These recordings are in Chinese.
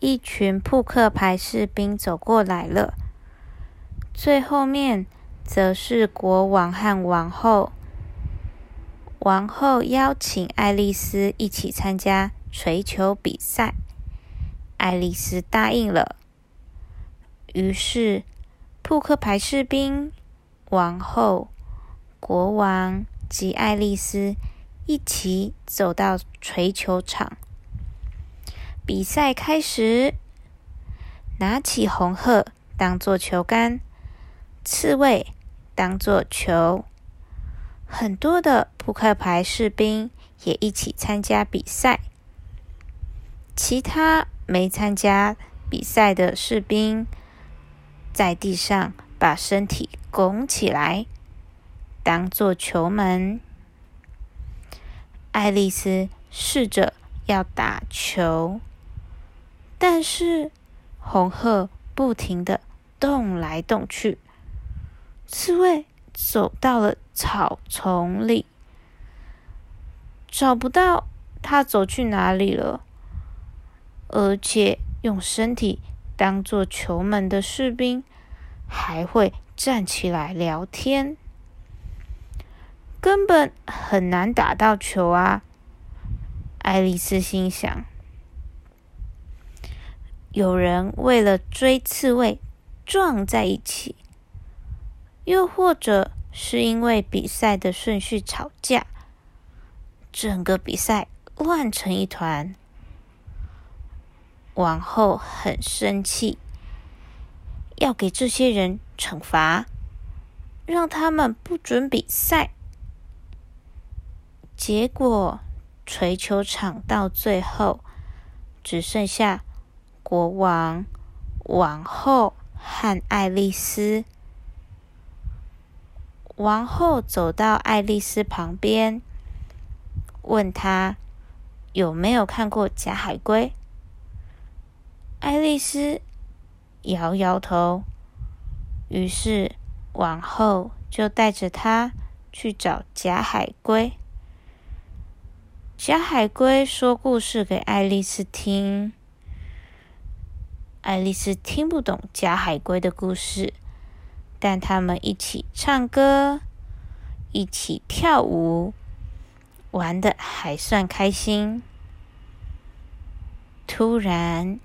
一群扑克牌士兵走过来了。最后面则是国王和王后。王后邀请爱丽丝一起参加锤球比赛，爱丽丝答应了。于是，扑克牌士兵、王后、国王及爱丽丝一起走到锤球场。比赛开始，拿起红鹤当做球杆，刺猬当做球。很多的扑克牌士兵也一起参加比赛。其他没参加比赛的士兵在地上把身体拱起来，当做球门。爱丽丝试着要打球，但是红鹤不停的动来动去，刺猬。走到了草丛里，找不到他走去哪里了。而且用身体当做球门的士兵还会站起来聊天，根本很难打到球啊！爱丽丝心想：有人为了追刺猬撞在一起。又或者是因为比赛的顺序吵架，整个比赛乱成一团。王后很生气，要给这些人惩罚，让他们不准比赛。结果，锤球场到最后只剩下国王、王后和爱丽丝。王后走到爱丽丝旁边，问她有没有看过假海龟。爱丽丝摇摇头。于是王后就带着她去找假海龟。假海龟说故事给爱丽丝听。爱丽丝听不懂假海龟的故事。但他们一起唱歌，一起跳舞，玩的还算开心。突然，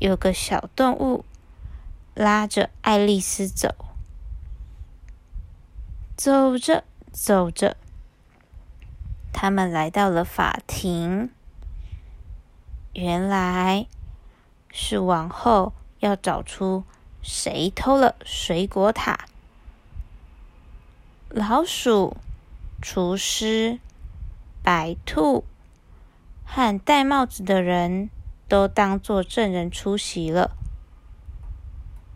有个小动物拉着爱丽丝走，走着走着，他们来到了法庭。原来是王后要找出。谁偷了水果塔？老鼠、厨师、白兔和戴帽子的人都当做证人出席了。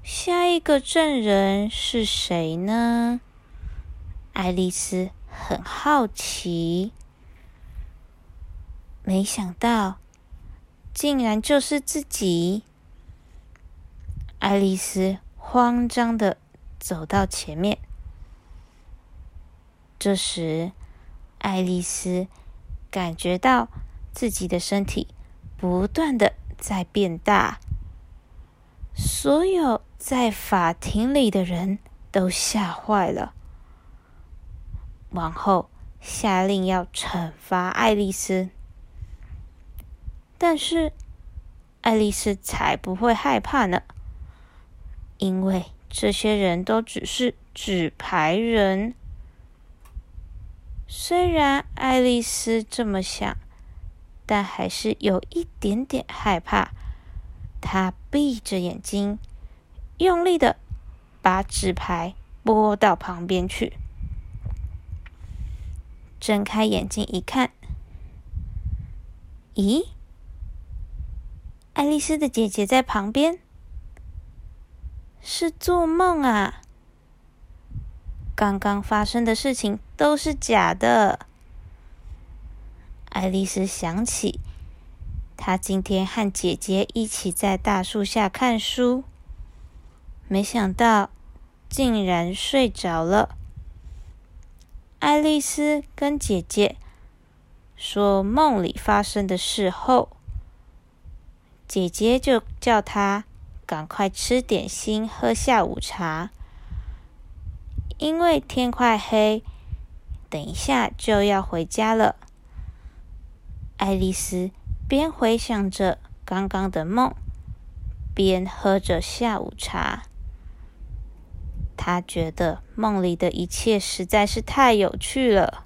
下一个证人是谁呢？爱丽丝很好奇，没想到竟然就是自己。爱丽丝慌张的走到前面。这时，爱丽丝感觉到自己的身体不断的在变大，所有在法庭里的人都吓坏了。王后下令要惩罚爱丽丝，但是爱丽丝才不会害怕呢。因为这些人都只是纸牌人，虽然爱丽丝这么想，但还是有一点点害怕。她闭着眼睛，用力的把纸牌拨到旁边去。睁开眼睛一看，咦，爱丽丝的姐姐在旁边。是做梦啊！刚刚发生的事情都是假的。爱丽丝想起，她今天和姐姐一起在大树下看书，没想到竟然睡着了。爱丽丝跟姐姐说梦里发生的事后，姐姐就叫她赶快吃点心，喝下午茶，因为天快黑，等一下就要回家了。爱丽丝边回想着刚刚的梦，边喝着下午茶。她觉得梦里的一切实在是太有趣了。